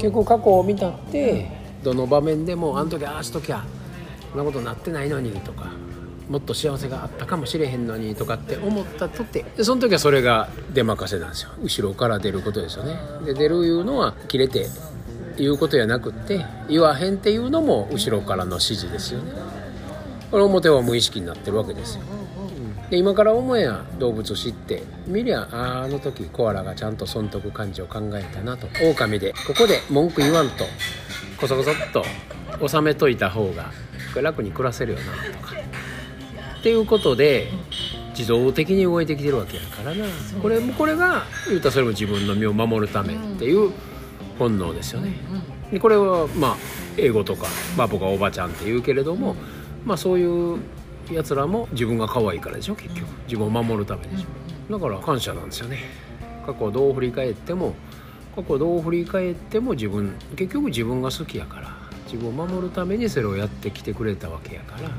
結構過去を見たってどの場面でもあの時ああしときゃそんなことなってないのにとかもっと幸せがあったかもしれへんのにとかって思ったとってその時はそれが出任せなんですよ。後ろから出ることですよね。で出るいうのは切れて言うことやなくって言わへんっていうのも後ろからの指示ですよね。これ表は無意識になってるわけですよ。で今から思えや動物知って見りゃああの時コアラがちゃんと損得感情を考えたなと狼で。ここで文句言わんとこそこそっと収めといた方が楽に暮らせるよなとか。っていうことで自動的に動いてきてるわけやからな。これこれが言うたらそれも自分の身を守るためっていう本能ですよね。でこれはまあ英語とか、まあ、僕はおばちゃんって言うけれども、まあ、そういうやつらも自分が可愛いからでしょ結局。自分を守るためでしょ。だから感謝なんですよね。過去をどう振り返っても過去をどう振り返っても自分結局自分が好きやから。自分を守るためにそれをやってきてくれたわけやから。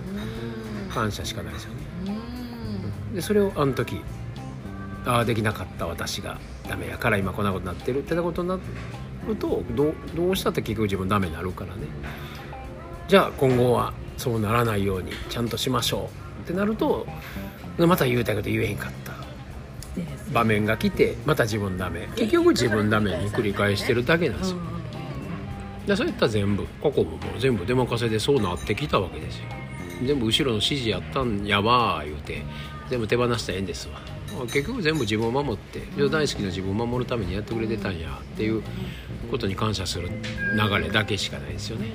感謝しかないですよね。でそれをあの時ああできなかった私がダメやから今こんなことになってる。ってなことになるとどうどうしたって結局自分ダメになるからね。じゃあ今後はそうならないようにちゃんとしましょうってなるとまた言うたけど言えへんかった。場面が来てまた自分ダメ。結局自分ダメに繰り返してるだけなんです。よでそういったら全部過去ももう全部出任せでそうなってきたわけですよ。全部後ろの指示やったんやわ言うて。全部手放したらええんですわ。結局全部自分を守って大好きな自分を守るためにやってくれてたんやっていうことに感謝する流れだけしかないですよね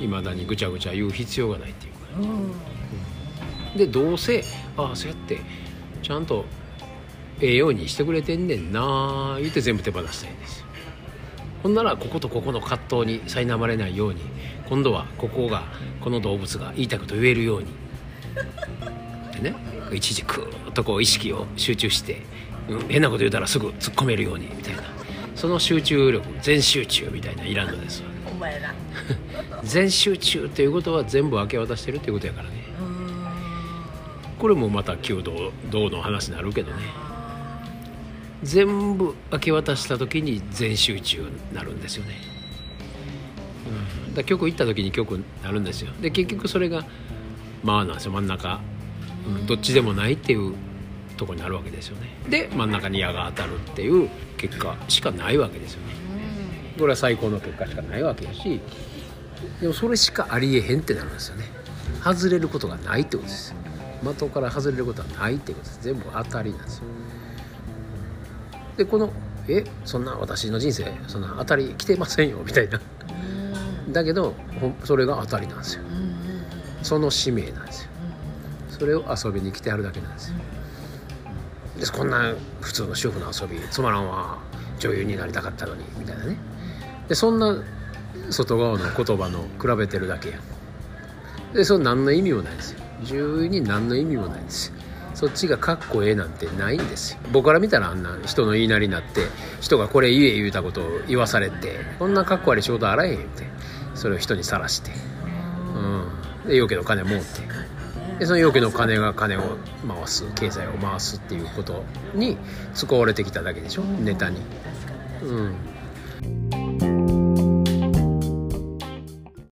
いまだにぐちゃぐちゃ言う必要がないっていうか、うん、でどうせああそうやってちゃんとええようにしてくれてんねんな言って全部手放したいんです。ほんならこことここの葛藤に苛まれないように今度はここがこの動物が言いたいこと言えるように。でね一時クーッとこう意識を集中して、うん、変なこと言うたらすぐ突っ込めるようにみたいな。その集中力全集中みたいないらんのですわ。全集中っていうことは全部明け渡してるっていうことやからね。これもまた弓道道の話になるけどね。全部明け渡した時に全集中になるんですよね、うん、だ曲行った時に曲になるんですよ。で結局それがまあなんですよ。真ん中、うん、どっちでもないっていうとこになるわけですよね。で真ん中に矢が当たるっていう結果しかないわけですよねこれは最高の結果しかないわけやしでもそれしかありえへんってなるんですよね。外れることがないってことですよ。的から外れることはないってことです。全部当たりなんですよ。でこのえそんな私の人生そんな当たり来てませんよみたいな。だけどそれが当たりなんですよ。その使命なんですよ。それを遊びに来てあるだけなんですよでこんな普通の主婦の遊びつまらんわ女優になりたかったのにみたいなね。でそんな外側の言葉の比べてるだけや。でそれ何の意味もないですよ。女優に何の意味もないですよ。そっちがかっこええなんてないんですよ。僕から見たらあんな人の言いなりになって人がこれ言え言うたことを言わされてこんなかっこ悪い仕事あらへんって。それを人にさらして。うん。で要家の金儲って。でその要家の金が金を回す経済を回すっていうことに使われてきただけでしょ？ネタに。うん